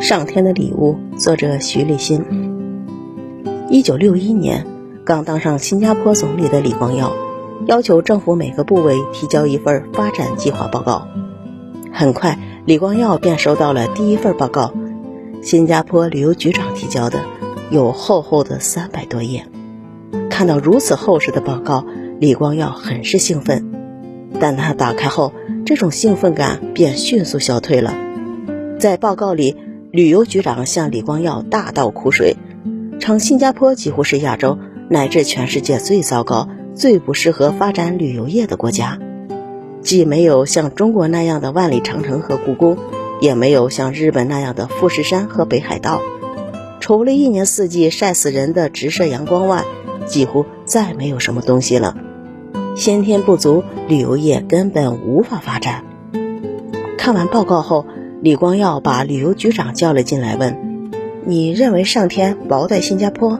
上天的礼物，作者徐立新。一九六一年，刚当上新加坡总理的李光耀，要求政府每个部委提交一份发展计划报告。很快，李光耀便收到了第一份报告，新加坡旅游局长提交的，有厚厚的三百多页。看到如此厚实的报告，李光耀很是兴奋，但他打开后，这种兴奋感便迅速消退了。在报告里。旅游局长向李光耀大倒苦水，称新加坡几乎是亚洲乃至全世界最糟糕、最不适合发展旅游业的国家，既没有像中国那样的万里长城和故宫，也没有像日本那样的富士山和北海道，除了一年四季晒死人的直射阳光外，几乎再没有什么东西了。先天不足，旅游业根本无法发展。看完报告后。李光耀把旅游局长叫了进来，问：“你认为上天薄待新加坡？”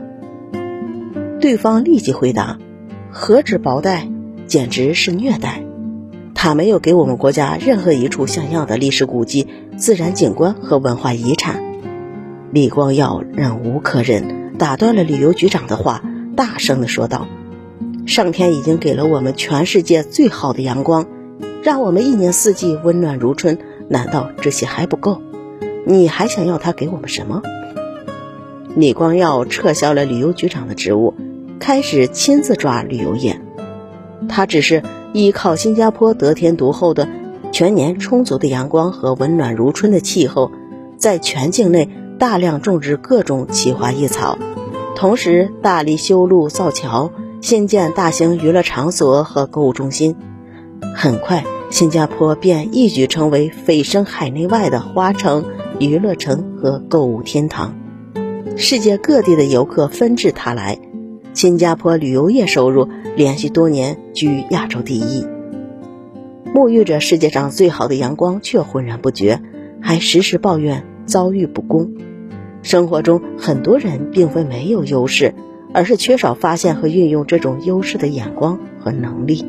对方立即回答：“何止薄待，简直是虐待！他没有给我们国家任何一处像样的历史古迹、自然景观和文化遗产。”李光耀忍无可忍，打断了旅游局长的话，大声地说道：“上天已经给了我们全世界最好的阳光，让我们一年四季温暖如春。”难道这些还不够？你还想要他给我们什么？李光耀撤销了旅游局长的职务，开始亲自抓旅游业。他只是依靠新加坡得天独厚的全年充足的阳光和温暖如春的气候，在全境内大量种植各种奇花异草，同时大力修路造桥，新建大型娱乐场所和购物中心。很快。新加坡便一举成为蜚声海内外的花城、娱乐城和购物天堂，世界各地的游客纷至沓来，新加坡旅游业收入连续多年居亚洲第一。沐浴着世界上最好的阳光，却浑然不觉，还时时抱怨遭遇不公。生活中很多人并非没有优势，而是缺少发现和运用这种优势的眼光和能力。